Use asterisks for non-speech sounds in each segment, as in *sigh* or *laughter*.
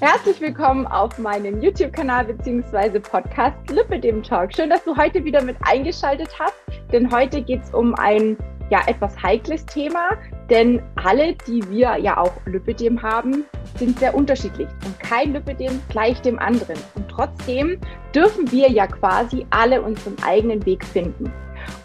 Herzlich willkommen auf meinem YouTube-Kanal bzw. Podcast Lippe dem Talk. Schön, dass du heute wieder mit eingeschaltet hast, denn heute geht es um ein ja etwas heikles Thema, denn alle, die wir ja auch Lipidem haben, sind sehr unterschiedlich und kein Lipidem gleich dem anderen. Und trotzdem dürfen wir ja quasi alle unseren eigenen Weg finden.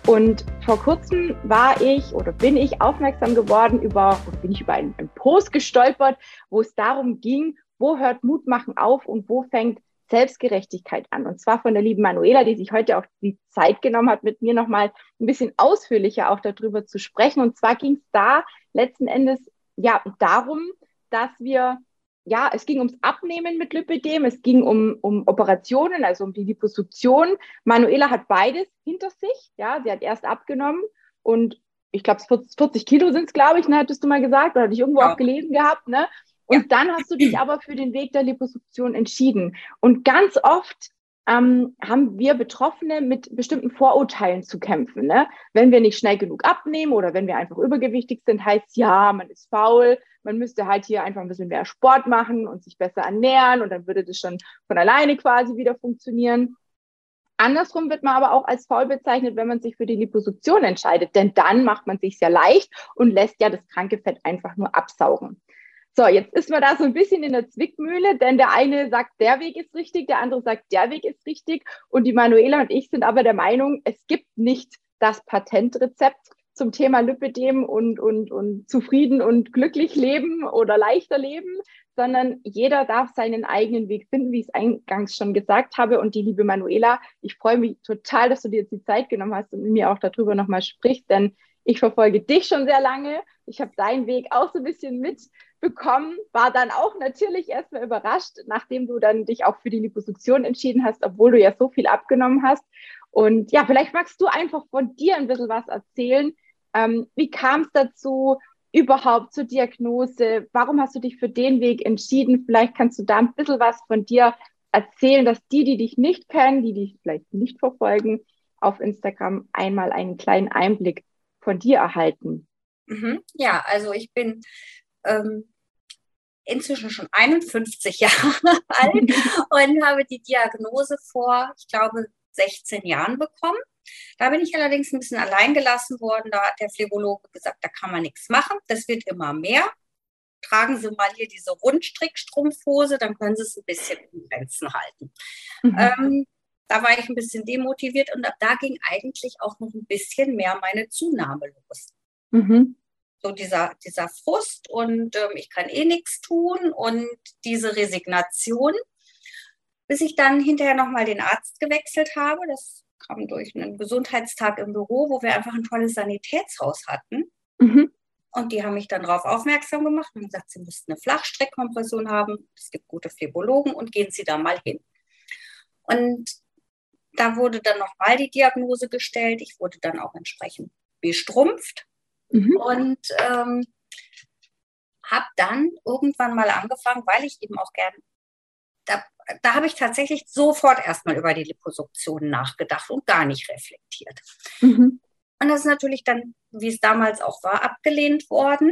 Und vor kurzem war ich oder bin ich aufmerksam geworden über, bin ich über einen, einen Post gestolpert, wo es darum ging, wo hört Mutmachen auf und wo fängt Selbstgerechtigkeit an. Und zwar von der lieben Manuela, die sich heute auch die Zeit genommen hat, mit mir nochmal ein bisschen ausführlicher auch darüber zu sprechen. Und zwar ging es da letzten Endes ja darum, dass wir ja, es ging ums Abnehmen mit Lipidem, es ging um, um Operationen, also um die Liposuktion. Manuela hat beides hinter sich. Ja, sie hat erst abgenommen und ich glaube, 40 Kilo sind es, glaube ich, ne, hattest du mal gesagt, oder hatte ich irgendwo ja. auch gelesen gehabt, ne? Und dann hast du dich aber für den Weg der Liposuktion entschieden. Und ganz oft ähm, haben wir Betroffene mit bestimmten Vorurteilen zu kämpfen. Ne? Wenn wir nicht schnell genug abnehmen oder wenn wir einfach übergewichtig sind, heißt ja, man ist faul, man müsste halt hier einfach ein bisschen mehr Sport machen und sich besser ernähren und dann würde das schon von alleine quasi wieder funktionieren. Andersrum wird man aber auch als faul bezeichnet, wenn man sich für die Liposuktion entscheidet, denn dann macht man sich sehr leicht und lässt ja das kranke Fett einfach nur absaugen. So, jetzt ist man da so ein bisschen in der Zwickmühle, denn der eine sagt, der Weg ist richtig, der andere sagt, der Weg ist richtig. Und die Manuela und ich sind aber der Meinung, es gibt nicht das Patentrezept zum Thema Lipidem und, und, und zufrieden und glücklich leben oder leichter leben, sondern jeder darf seinen eigenen Weg finden, wie ich es eingangs schon gesagt habe. Und die liebe Manuela, ich freue mich total, dass du dir jetzt die Zeit genommen hast und mit mir auch darüber nochmal sprichst, denn ich verfolge dich schon sehr lange. Ich habe deinen Weg auch so ein bisschen mitbekommen, war dann auch natürlich erstmal überrascht, nachdem du dann dich auch für die Liposuktion entschieden hast, obwohl du ja so viel abgenommen hast. Und ja, vielleicht magst du einfach von dir ein bisschen was erzählen. Ähm, wie kam es dazu überhaupt zur Diagnose? Warum hast du dich für den Weg entschieden? Vielleicht kannst du da ein bisschen was von dir erzählen, dass die, die dich nicht kennen, die dich vielleicht nicht verfolgen, auf Instagram einmal einen kleinen Einblick von dir erhalten? Mhm. Ja, also ich bin ähm, inzwischen schon 51 *laughs* Jahre alt und habe die Diagnose vor, ich glaube, 16 Jahren bekommen. Da bin ich allerdings ein bisschen allein gelassen worden. Da hat der Phlebologe gesagt, da kann man nichts machen. Das wird immer mehr. Tragen Sie mal hier diese Rundstrickstrumpfhose, dann können Sie es ein bisschen in Grenzen halten. Mhm. Ähm, da war ich ein bisschen demotiviert und da ging eigentlich auch noch ein bisschen mehr meine Zunahme los. Mhm. So dieser, dieser Frust und ähm, ich kann eh nichts tun und diese Resignation, bis ich dann hinterher nochmal den Arzt gewechselt habe. Das kam durch einen Gesundheitstag im Büro, wo wir einfach ein tolles Sanitätshaus hatten. Mhm. Und die haben mich dann darauf aufmerksam gemacht und gesagt, sie müssten eine Flachstreckkompression haben. Es gibt gute Phlebologen und gehen Sie da mal hin. Und da wurde dann nochmal die Diagnose gestellt. Ich wurde dann auch entsprechend bestrumpft mhm. und ähm, habe dann irgendwann mal angefangen, weil ich eben auch gern, da, da habe ich tatsächlich sofort erstmal über die Liposuktion nachgedacht und gar nicht reflektiert. Mhm. Und das ist natürlich dann, wie es damals auch war, abgelehnt worden.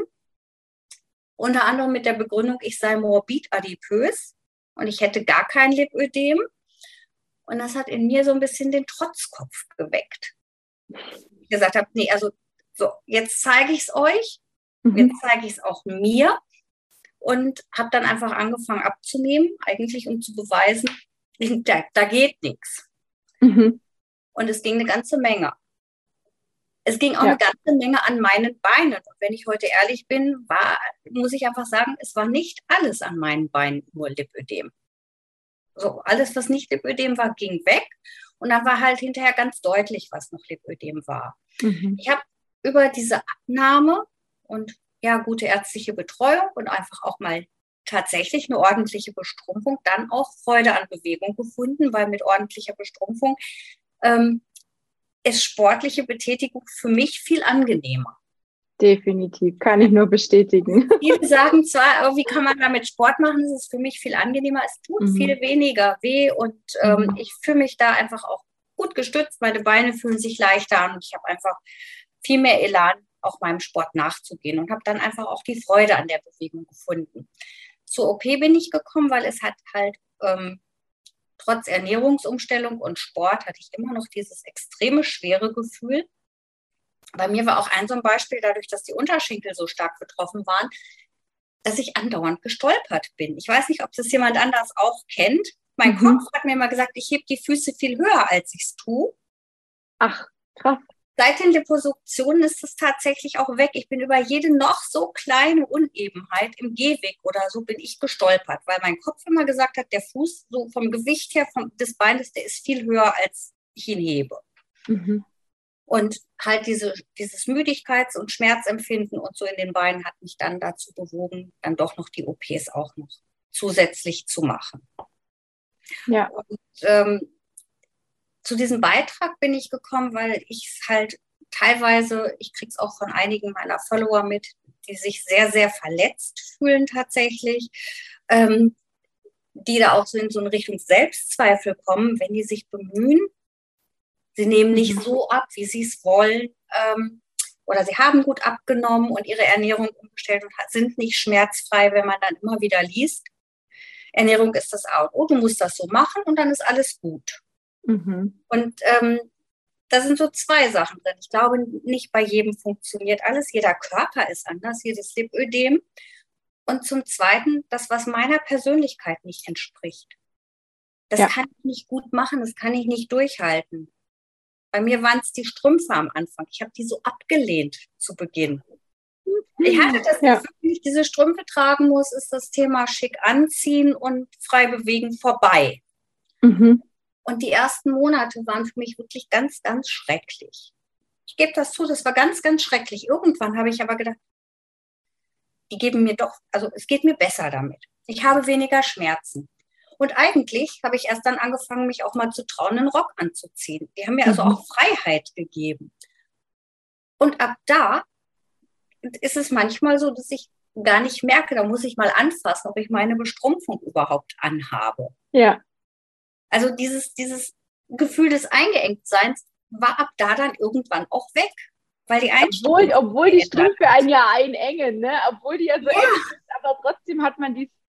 Unter anderem mit der Begründung, ich sei morbid adipös und ich hätte gar kein Lipödem. Und das hat in mir so ein bisschen den Trotzkopf geweckt. Ich gesagt habe, nee, also so, jetzt zeige ich es euch, mhm. jetzt zeige ich es auch mir und habe dann einfach angefangen abzunehmen, eigentlich um zu beweisen, da, da geht nichts. Mhm. Und es ging eine ganze Menge. Es ging auch ja. eine ganze Menge an meinen Beinen. Und wenn ich heute ehrlich bin, war, muss ich einfach sagen, es war nicht alles an meinen Beinen nur Lipödem. So, alles, was nicht Lipödem war, ging weg. Und dann war halt hinterher ganz deutlich, was noch Lipödem war. Mhm. Ich habe über diese Abnahme und ja, gute ärztliche Betreuung und einfach auch mal tatsächlich eine ordentliche Bestrumpfung, dann auch Freude an Bewegung gefunden, weil mit ordentlicher Bestrumpfung ähm, ist sportliche Betätigung für mich viel angenehmer. Definitiv, kann ich nur bestätigen. *laughs* Viele *laughs* sagen zwar, wie kann man damit Sport machen? Das ist für mich viel angenehmer. Es tut mhm. viel weniger weh und ähm, mhm. ich fühle mich da einfach auch gut gestützt. Meine Beine fühlen sich leichter an und ich habe einfach viel mehr Elan, auch meinem Sport nachzugehen und habe dann einfach auch die Freude an der Bewegung gefunden. zur OP bin ich gekommen, weil es hat halt ähm, trotz Ernährungsumstellung und Sport hatte ich immer noch dieses extreme schwere Gefühl. Bei mir war auch ein so ein Beispiel, dadurch, dass die Unterschenkel so stark betroffen waren, dass ich andauernd gestolpert bin. Ich weiß nicht, ob das jemand anders auch kennt. Mein mhm. Kopf hat mir immer gesagt, ich hebe die Füße viel höher, als ich es tue. Ach, krass. Seit den Liposuktionen ist es tatsächlich auch weg. Ich bin über jede noch so kleine Unebenheit im Gehweg oder so bin ich gestolpert, weil mein Kopf immer gesagt hat, der Fuß so vom Gewicht her vom, des Beines, der ist viel höher, als ich ihn hebe. Mhm. Und halt diese, dieses Müdigkeits- und Schmerzempfinden und so in den Beinen hat mich dann dazu bewogen, dann doch noch die OPs auch noch zusätzlich zu machen. Ja. Und ähm, zu diesem Beitrag bin ich gekommen, weil ich es halt teilweise, ich kriege es auch von einigen meiner Follower mit, die sich sehr, sehr verletzt fühlen tatsächlich, ähm, die da auch so in so eine Richtung Selbstzweifel kommen, wenn die sich bemühen, Sie nehmen nicht mhm. so ab, wie sie es wollen. Ähm, oder sie haben gut abgenommen und ihre Ernährung umgestellt und sind nicht schmerzfrei, wenn man dann immer wieder liest. Ernährung ist das A und O, du musst das so machen und dann ist alles gut. Mhm. Und ähm, da sind so zwei Sachen drin. Ich glaube, nicht bei jedem funktioniert alles. Jeder Körper ist anders, jedes Lipödem. Und zum Zweiten, das, was meiner Persönlichkeit nicht entspricht. Das ja. kann ich nicht gut machen, das kann ich nicht durchhalten. Bei mir waren es die Strümpfe am Anfang. Ich habe die so abgelehnt zu Beginn. Ich hatte das ja. Gefühl, wenn ich diese Strümpfe tragen muss, ist das Thema schick anziehen und frei bewegen vorbei. Mhm. Und die ersten Monate waren für mich wirklich ganz, ganz schrecklich. Ich gebe das zu, das war ganz, ganz schrecklich. Irgendwann habe ich aber gedacht, die geben mir doch, also es geht mir besser damit. Ich habe weniger Schmerzen. Und eigentlich habe ich erst dann angefangen, mich auch mal zu trauen, einen Rock anzuziehen. Die haben mir also mhm. auch Freiheit gegeben. Und ab da ist es manchmal so, dass ich gar nicht merke, da muss ich mal anfassen, ob ich meine Bestrumpfung überhaupt anhabe. Ja. Also dieses, dieses Gefühl des Eingeengtseins war ab da dann irgendwann auch weg. Weil die obwohl, obwohl die Strümpfe einen ja einengen, ne? obwohl die ja so ja. eng sind, aber trotzdem hat man dieses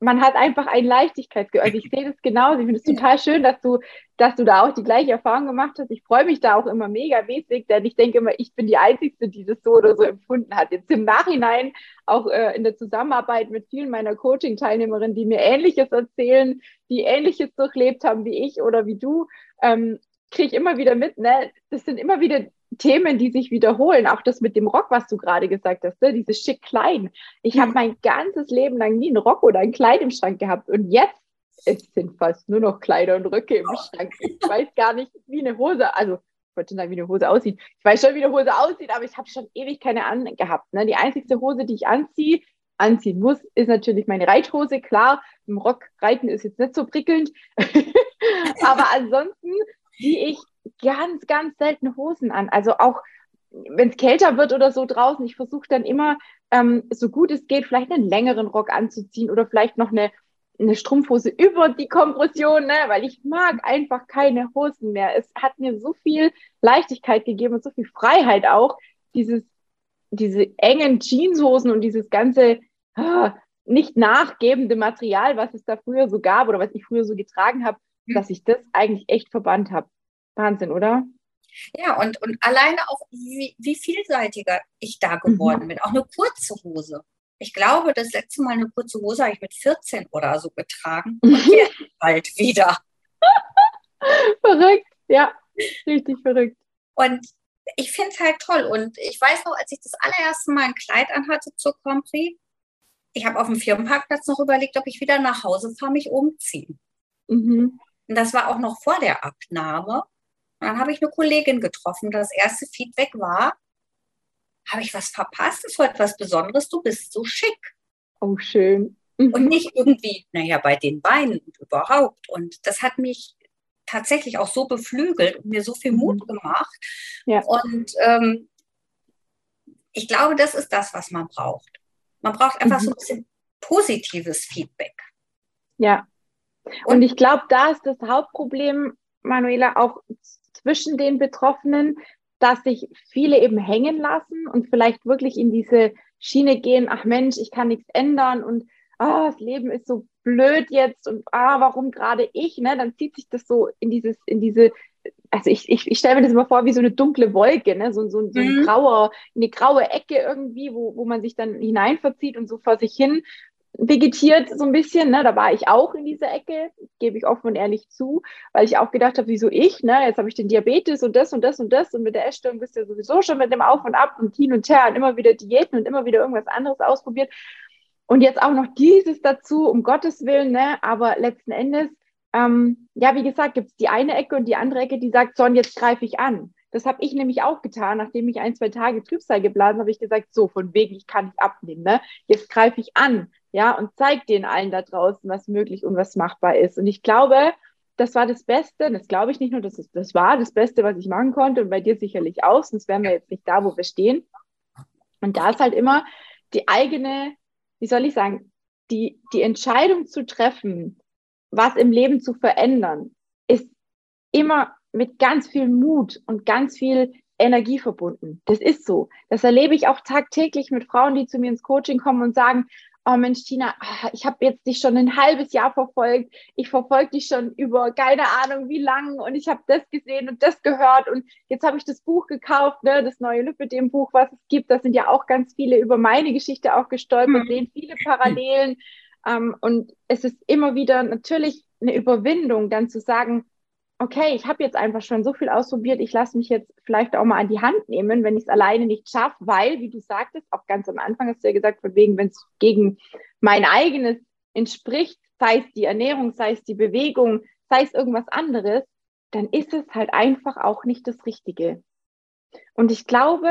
man hat einfach ein Leichtigkeitsgefühl. Also ich sehe das genauso. Ich finde es total schön, dass du, dass du da auch die gleiche Erfahrung gemacht hast. Ich freue mich da auch immer mega mäßig, denn ich denke immer, ich bin die Einzige, die das so oder so empfunden hat. Jetzt im Nachhinein, auch äh, in der Zusammenarbeit mit vielen meiner Coaching-Teilnehmerinnen, die mir Ähnliches erzählen, die Ähnliches durchlebt haben wie ich oder wie du, ähm, kriege ich immer wieder mit, ne? Das sind immer wieder Themen, die sich wiederholen. Auch das mit dem Rock, was du gerade gesagt hast, ne? dieses schick klein. Ich mhm. habe mein ganzes Leben lang nie einen Rock oder ein Kleid im Schrank gehabt. Und jetzt es sind fast nur noch Kleider und Röcke im Schrank. Ich weiß gar nicht, wie eine Hose, also ich wollte sagen, wie eine Hose aussieht. Ich weiß schon, wie eine Hose aussieht, aber ich habe schon ewig keine angehabt. Ne? Die einzigste Hose, die ich anziehe, anziehen muss, ist natürlich meine Reithose. Klar, im Rock reiten ist jetzt nicht so prickelnd. *laughs* aber ansonsten ziehe ich ganz, ganz selten Hosen an. Also auch wenn es kälter wird oder so draußen, ich versuche dann immer, ähm, so gut es geht, vielleicht einen längeren Rock anzuziehen oder vielleicht noch eine, eine Strumpfhose über die Kompression, ne? weil ich mag einfach keine Hosen mehr. Es hat mir so viel Leichtigkeit gegeben und so viel Freiheit auch, dieses, diese engen Jeanshosen und dieses ganze ah, nicht nachgebende Material, was es da früher so gab oder was ich früher so getragen habe, dass ich das eigentlich echt verbannt habe. Wahnsinn, oder? Ja, und, und alleine auch, wie, wie vielseitiger ich da geworden mhm. bin. Auch eine kurze Hose. Ich glaube, das letzte Mal eine kurze Hose habe ich mit 14 oder so getragen. Und *laughs* jetzt bald wieder. verrückt, ja, richtig verrückt. Und ich finde es halt toll. Und ich weiß noch, als ich das allererste Mal ein Kleid anhatte zur Compris, ich habe auf dem Firmenparkplatz noch überlegt, ob ich wieder nach Hause fahre, mich umziehen. Mhm. Und das war auch noch vor der Abnahme. Und dann habe ich eine Kollegin getroffen. Das erste Feedback war, habe ich was verpasst? Ist heute was Besonderes? Du bist so schick. Oh, schön. Mhm. Und nicht irgendwie, naja, bei den Beinen und überhaupt. Und das hat mich tatsächlich auch so beflügelt und mir so viel mhm. Mut gemacht. Ja. Und ähm, ich glaube, das ist das, was man braucht. Man braucht einfach mhm. so ein bisschen positives Feedback. Ja. Und, und ich glaube, da ist das Hauptproblem, Manuela, auch zwischen den Betroffenen, dass sich viele eben hängen lassen und vielleicht wirklich in diese Schiene gehen, ach Mensch, ich kann nichts ändern und ah, das Leben ist so blöd jetzt und ah, warum gerade ich, ne? Dann zieht sich das so in dieses, in diese, also ich, ich, ich stelle mir das immer vor wie so eine dunkle Wolke, ne? So, so, so ein mhm. grauer, eine graue Ecke irgendwie, wo, wo man sich dann hineinverzieht und so vor sich hin vegetiert so ein bisschen, ne? da war ich auch in dieser Ecke, gebe ich offen und ehrlich zu, weil ich auch gedacht habe, wieso ich, ne? jetzt habe ich den Diabetes und das und das und das und mit der Essstörung bist du ja sowieso schon mit dem Auf und Ab und hin und her und immer wieder Diäten und immer wieder irgendwas anderes ausprobiert und jetzt auch noch dieses dazu, um Gottes Willen, ne? aber letzten Endes, ähm, ja, wie gesagt, gibt es die eine Ecke und die andere Ecke, die sagt, so, und jetzt greife ich an. Das habe ich nämlich auch getan, nachdem ich ein, zwei Tage Trübsal geblasen habe, ich gesagt, so, von wegen, ich kann nicht abnehmen, ne? Jetzt greife ich an ja, und zeigt den allen da draußen, was möglich und was machbar ist. Und ich glaube, das war das Beste, das glaube ich nicht nur, das, ist, das war das Beste, was ich machen konnte und bei dir sicherlich auch, sonst wären wir jetzt nicht da, wo wir stehen. Und da ist halt immer die eigene, wie soll ich sagen, die, die Entscheidung zu treffen, was im Leben zu verändern, ist immer mit ganz viel Mut und ganz viel Energie verbunden. Das ist so. Das erlebe ich auch tagtäglich mit Frauen, die zu mir ins Coaching kommen und sagen, oh Mensch, Tina, ah, ich habe jetzt dich schon ein halbes Jahr verfolgt. Ich verfolge dich schon über keine Ahnung wie lang und ich habe das gesehen und das gehört und jetzt habe ich das Buch gekauft, ne, das neue dem buch was es gibt. Da sind ja auch ganz viele über meine Geschichte auch gestolpert, mhm. sehen viele Parallelen. Ähm, und es ist immer wieder natürlich eine Überwindung, dann zu sagen, okay, ich habe jetzt einfach schon so viel ausprobiert, ich lasse mich jetzt vielleicht auch mal an die Hand nehmen, wenn ich es alleine nicht schaffe, weil, wie du sagtest, auch ganz am Anfang hast du ja gesagt, von wegen, wenn es gegen mein eigenes entspricht, sei es die Ernährung, sei es die Bewegung, sei es irgendwas anderes, dann ist es halt einfach auch nicht das Richtige. Und ich glaube,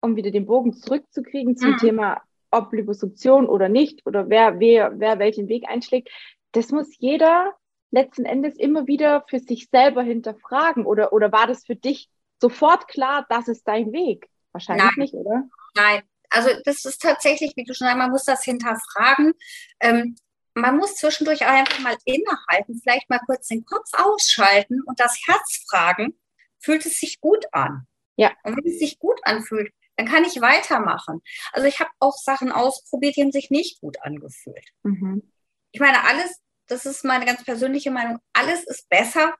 um wieder den Bogen zurückzukriegen zum mhm. Thema, ob Liposuktion oder nicht, oder wer, wer, wer welchen Weg einschlägt, das muss jeder letzten Endes immer wieder für sich selber hinterfragen? Oder, oder war das für dich sofort klar, das ist dein Weg? Wahrscheinlich Nein. nicht, oder? Nein, also das ist tatsächlich, wie du schon sagst, man muss das hinterfragen. Ähm, man muss zwischendurch auch einfach mal innehalten, vielleicht mal kurz den Kopf ausschalten und das Herz fragen, fühlt es sich gut an? Ja. Und wenn es sich gut anfühlt, dann kann ich weitermachen. Also ich habe auch Sachen ausprobiert, die haben sich nicht gut angefühlt. Mhm. Ich meine, alles das ist meine ganz persönliche Meinung, alles ist besser,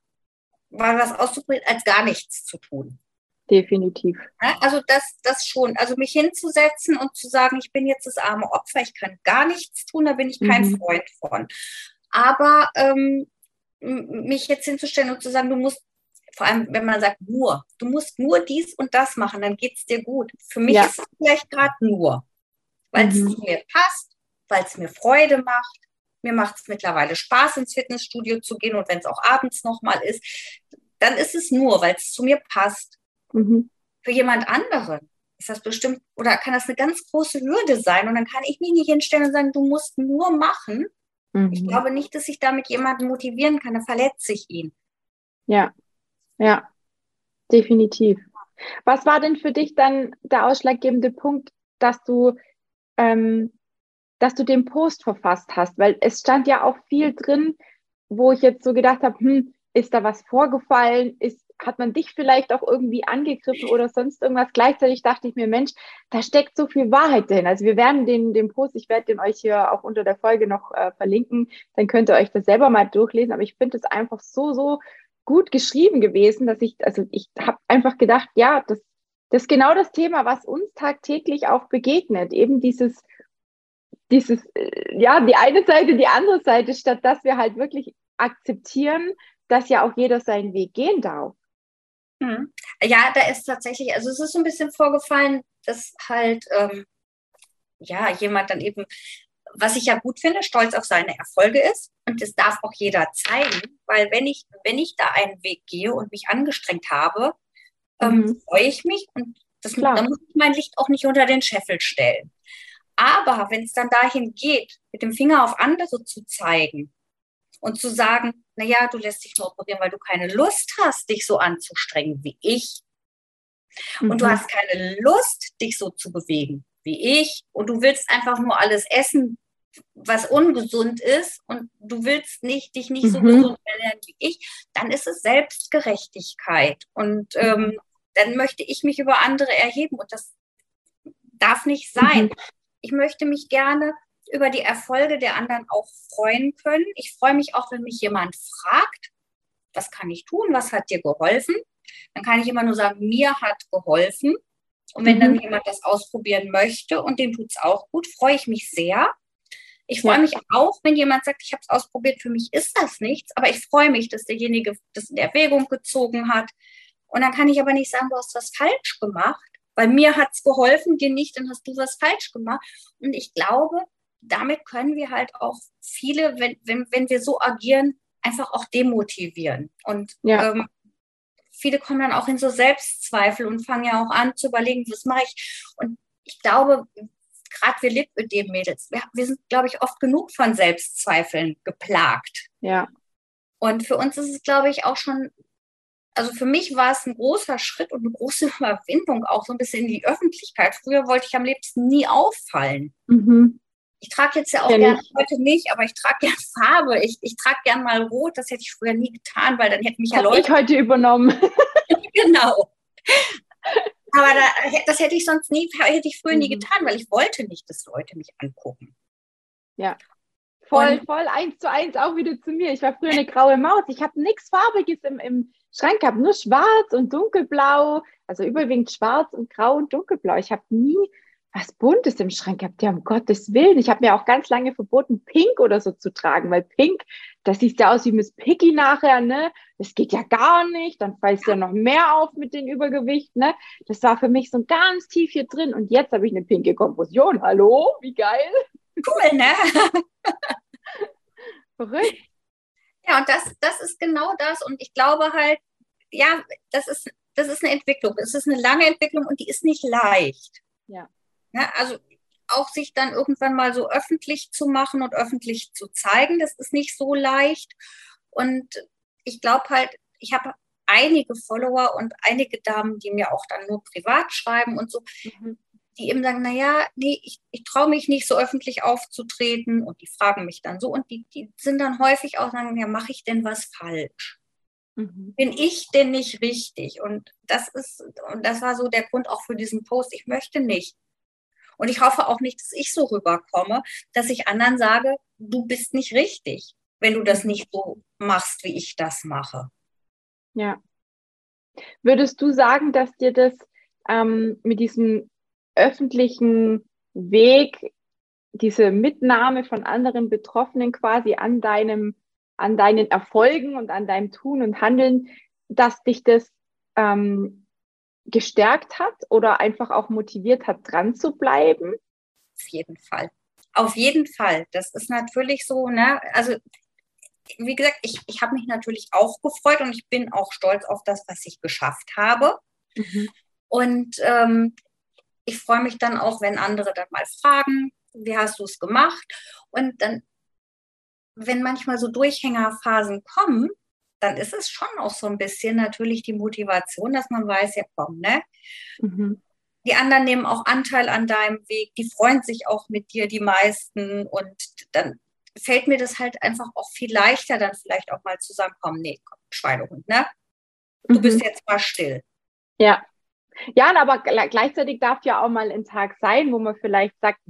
mal was auszuprobieren, als gar nichts zu tun. Definitiv. Also das, das schon. Also mich hinzusetzen und zu sagen, ich bin jetzt das arme Opfer, ich kann gar nichts tun, da bin ich kein mhm. Freund von. Aber ähm, mich jetzt hinzustellen und zu sagen, du musst, vor allem wenn man sagt nur, du musst nur dies und das machen, dann geht es dir gut. Für mich ja. ist es vielleicht gerade nur, weil es mhm. zu mir passt, weil es mir Freude macht, mir macht es mittlerweile Spaß, ins Fitnessstudio zu gehen und wenn es auch abends nochmal ist, dann ist es nur, weil es zu mir passt. Mhm. Für jemand anderen ist das bestimmt oder kann das eine ganz große Hürde sein und dann kann ich mich nicht hinstellen und sagen, du musst nur machen. Mhm. Ich glaube nicht, dass ich damit jemanden motivieren kann, dann verletze ich ihn. Ja, ja, definitiv. Was war denn für dich dann der ausschlaggebende Punkt, dass du ähm, dass du den Post verfasst hast, weil es stand ja auch viel drin, wo ich jetzt so gedacht habe, hm, ist da was vorgefallen? Ist, hat man dich vielleicht auch irgendwie angegriffen oder sonst irgendwas? Gleichzeitig dachte ich mir, Mensch, da steckt so viel Wahrheit drin. Also wir werden den, den Post, ich werde den euch hier auch unter der Folge noch äh, verlinken, dann könnt ihr euch das selber mal durchlesen. Aber ich finde es einfach so, so gut geschrieben gewesen, dass ich, also ich habe einfach gedacht, ja, das, das ist genau das Thema, was uns tagtäglich auch begegnet. Eben dieses dieses, äh, ja, die eine Seite, die andere Seite, statt dass wir halt wirklich akzeptieren, dass ja auch jeder seinen Weg gehen darf. Hm. Ja, da ist tatsächlich, also es ist so ein bisschen vorgefallen, dass halt, ähm, ja, jemand dann eben, was ich ja gut finde, stolz auf seine Erfolge ist. Und das darf auch jeder zeigen, weil wenn ich, wenn ich da einen Weg gehe und mich angestrengt habe, ähm, mhm. freue ich mich und das, dann muss ich mein Licht auch nicht unter den Scheffel stellen. Aber wenn es dann dahin geht, mit dem Finger auf andere zu zeigen und zu sagen, naja, du lässt dich nur operieren, weil du keine Lust hast, dich so anzustrengen wie ich. Mhm. Und du mhm. hast keine Lust, dich so zu bewegen wie ich. Und du willst einfach nur alles essen, was ungesund ist und du willst nicht, dich nicht mhm. so gesund ernähren wie ich, dann ist es Selbstgerechtigkeit. Und ähm, dann möchte ich mich über andere erheben und das darf nicht sein. Mhm ich möchte mich gerne über die Erfolge der anderen auch freuen können. Ich freue mich auch, wenn mich jemand fragt, was kann ich tun, was hat dir geholfen? Dann kann ich immer nur sagen, mir hat geholfen. Und wenn mhm. dann jemand das ausprobieren möchte und dem tut es auch gut, freue ich mich sehr. Ich freue ja. mich auch, wenn jemand sagt, ich habe es ausprobiert, für mich ist das nichts, aber ich freue mich, dass derjenige das in Erwägung gezogen hat. Und dann kann ich aber nicht sagen, du hast was falsch gemacht, weil mir hat es geholfen, dir nicht, dann hast du was falsch gemacht. Und ich glaube, damit können wir halt auch viele, wenn, wenn, wenn wir so agieren, einfach auch demotivieren. Und ja. ähm, viele kommen dann auch in so Selbstzweifel und fangen ja auch an zu überlegen, was mache ich. Und ich glaube, gerade wir Lipödem-Mädels, wir, wir sind, glaube ich, oft genug von Selbstzweifeln geplagt. Ja. Und für uns ist es, glaube ich, auch schon, also für mich war es ein großer Schritt und eine große *laughs* Überwindung, auch so ein bisschen in die Öffentlichkeit. Früher wollte ich am liebsten nie auffallen. Mhm. Ich trage jetzt ja auch gerne, heute nicht, aber ich trage gerne *laughs* Farbe. Ich, ich trage gerne mal rot. Das hätte ich früher nie getan, weil dann hätten mich ja Leute. ich heute übernommen. *laughs* genau. Aber da, das hätte ich sonst nie, hätte ich früher nie mhm. getan, weil ich wollte nicht, dass Leute mich angucken. Ja. Voll, und, voll eins zu eins auch wieder zu mir. Ich war früher eine graue Maus. Ich habe nichts Farbiges im, im Schrank gehabt, nur schwarz und dunkelblau. Also überwiegend schwarz und grau und dunkelblau. Ich habe nie was Buntes im Schrank gehabt. Ja, um Gottes Willen. Ich habe mir auch ganz lange verboten, Pink oder so zu tragen, weil Pink, das sieht ja aus wie Miss Piggy nachher, ne? Das geht ja gar nicht. Dann fällst du ja noch mehr auf mit dem Übergewicht, ne? Das war für mich so ganz tief hier drin. Und jetzt habe ich eine pinke Komposition. Hallo? Wie geil. Cool, ne? *laughs* Verrückt. Ja, und das, das ist genau das. Und ich glaube halt, ja, das ist, das ist eine Entwicklung. Es ist eine lange Entwicklung und die ist nicht leicht. Ja. Ja, also auch sich dann irgendwann mal so öffentlich zu machen und öffentlich zu zeigen, das ist nicht so leicht. Und ich glaube halt, ich habe einige Follower und einige Damen, die mir auch dann nur privat schreiben und so, mhm. die eben sagen, naja, nee, ich, ich traue mich nicht so öffentlich aufzutreten und die fragen mich dann so und die, die sind dann häufig auch sagen, ja, mache ich denn was falsch? Mhm. Bin ich denn nicht richtig? Und das ist, und das war so der Grund auch für diesen Post. Ich möchte nicht und ich hoffe auch nicht, dass ich so rüberkomme, dass ich anderen sage, du bist nicht richtig, wenn du das nicht so machst, wie ich das mache. Ja. Würdest du sagen, dass dir das ähm, mit diesem öffentlichen Weg, diese Mitnahme von anderen Betroffenen quasi an deinem, an deinen Erfolgen und an deinem Tun und Handeln, dass dich das ähm, gestärkt hat oder einfach auch motiviert hat, dran zu bleiben? Auf jeden Fall. Auf jeden Fall. Das ist natürlich so, ne? Also, wie gesagt, ich, ich habe mich natürlich auch gefreut und ich bin auch stolz auf das, was ich geschafft habe. Mhm. Und ähm, ich freue mich dann auch, wenn andere dann mal fragen, wie hast du es gemacht? Und dann, wenn manchmal so Durchhängerphasen kommen, dann ist es schon auch so ein bisschen natürlich die Motivation, dass man weiß, ja komm, ne? Mhm. Die anderen nehmen auch Anteil an deinem Weg, die freuen sich auch mit dir, die meisten. Und dann fällt mir das halt einfach auch viel leichter, dann vielleicht auch mal zusammenkommen. Nee, komm, Schweinehund, ne? Du mhm. bist jetzt mal still. Ja. Ja, aber gleichzeitig darf ja auch mal ein Tag sein, wo man vielleicht sagt,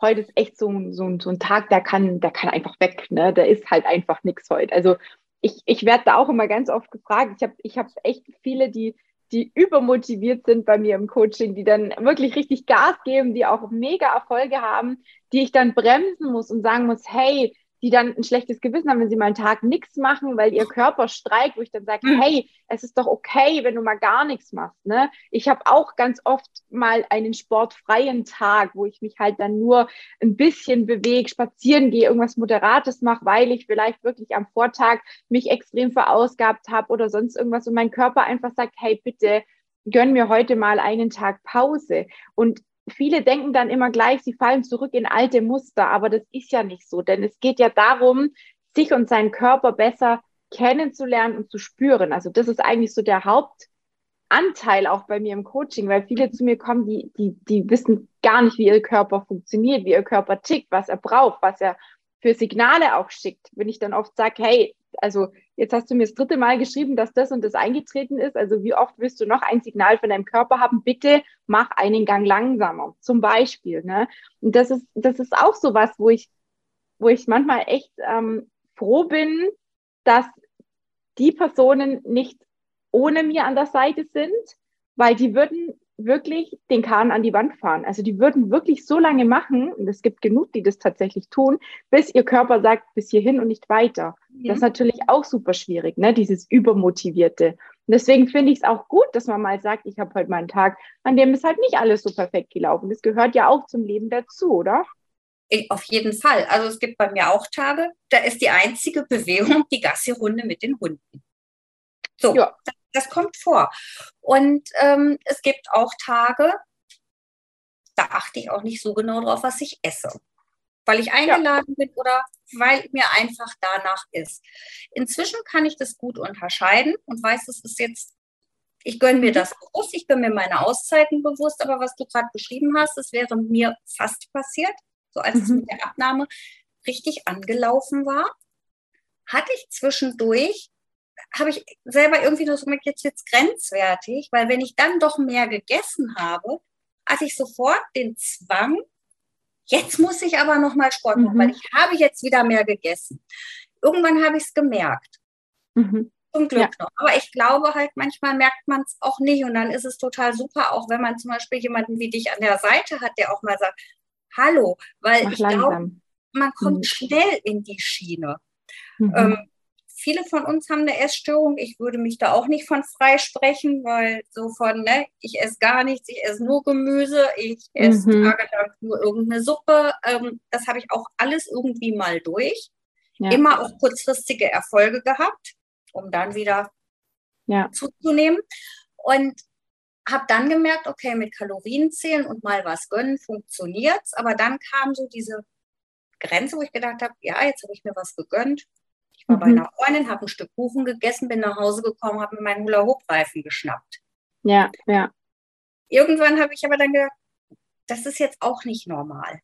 heute ist echt so, so, so ein Tag, der kann, der kann einfach weg, ne? Der ist halt einfach nichts heute. Also ich, ich werde da auch immer ganz oft gefragt. Ich habe ich hab echt viele, die, die übermotiviert sind bei mir im Coaching, die dann wirklich richtig Gas geben, die auch mega Erfolge haben, die ich dann bremsen muss und sagen muss, hey, die dann ein schlechtes Gewissen haben, wenn sie mal einen Tag nichts machen, weil ihr Körper streikt, wo ich dann sage, mhm. hey, es ist doch okay, wenn du mal gar nichts machst. Ne? Ich habe auch ganz oft mal einen sportfreien Tag, wo ich mich halt dann nur ein bisschen bewege, spazieren gehe, irgendwas Moderates mache, weil ich vielleicht wirklich am Vortag mich extrem verausgabt habe oder sonst irgendwas und mein Körper einfach sagt, hey, bitte, gönn mir heute mal einen Tag Pause. Und viele denken dann immer gleich, sie fallen zurück in alte Muster, aber das ist ja nicht so, denn es geht ja darum, sich und seinen Körper besser kennenzulernen und zu spüren. Also das ist eigentlich so der Hauptanteil auch bei mir im Coaching, weil viele zu mir kommen, die, die, die wissen gar nicht, wie ihr Körper funktioniert, wie ihr Körper tickt, was er braucht, was er für Signale auch schickt. Wenn ich dann oft sage, hey, Also jetzt hast du mir das dritte Mal geschrieben, dass das und das eingetreten ist. Also wie oft willst du noch ein Signal von deinem Körper haben? Bitte mach einen Gang langsamer, zum Beispiel. Ne? Und das ist, das ist auch so was, wo ich, wo ich manchmal echt ähm, froh bin, dass die Personen nicht ohne mir an der Seite sind, weil die würden wirklich den Kahn an die Wand fahren. Also die würden wirklich so lange machen, und es gibt genug, die das tatsächlich tun, bis ihr Körper sagt, bis hierhin und nicht weiter. Ja. Das ist natürlich auch super schwierig, ne? dieses Übermotivierte. Und deswegen finde ich es auch gut, dass man mal sagt, ich habe heute mal einen Tag, an dem ist halt nicht alles so perfekt gelaufen. Das gehört ja auch zum Leben dazu, oder? Auf jeden Fall. Also es gibt bei mir auch Tage, da ist die einzige Bewegung die Gassi-Runde mit den Hunden. So, ja. Das, kommt vor. Und ähm, es gibt auch Tage, da achte ich auch nicht so genau drauf, was ich esse. Weil ich eingeladen ja. bin oder weil mir einfach danach ist. Inzwischen kann ich das gut unterscheiden und weiß, es ist jetzt, ich gönne mir mhm. das bewusst, ich bin mir meine Auszeiten bewusst, aber was du gerade beschrieben hast, das wäre mir fast passiert, so als mhm. es mit der Abnahme richtig angelaufen war, hatte ich zwischendurch habe ich selber irgendwie nur so gemerkt, jetzt jetzt grenzwertig, weil wenn ich dann doch mehr gegessen habe, hatte ich sofort den Zwang, jetzt muss ich aber noch mal Sport machen, mhm. weil ich habe jetzt wieder mehr gegessen. Irgendwann habe ich es gemerkt. Mhm. Zum Glück ja. noch. Aber ich glaube halt, manchmal merkt man es auch nicht. Und dann ist es total super, auch wenn man zum Beispiel jemanden wie dich an der Seite hat, der auch mal sagt, hallo, weil Mach ich glaube, man kommt mhm. schnell in die Schiene. Mhm. Ähm, viele von uns haben eine Essstörung. Ich würde mich da auch nicht von freisprechen, weil so von, ne, ich esse gar nichts, ich esse nur Gemüse, ich esse mhm. tagelang nur irgendeine Suppe. Ähm, das habe ich auch alles irgendwie mal durch. Ja. Immer auch kurzfristige Erfolge gehabt, um dann wieder ja. zuzunehmen. Und habe dann gemerkt, okay, mit Kalorien zählen und mal was gönnen funktioniert's. Aber dann kam so diese Grenze, wo ich gedacht habe, ja, jetzt habe ich mir was gegönnt war mhm. bei einer Freundin, habe ein Stück Kuchen gegessen, bin nach Hause gekommen, habe mir meinen Hula-Hoop-Reifen geschnappt. Ja, ja. Irgendwann habe ich aber dann gedacht, das ist jetzt auch nicht normal.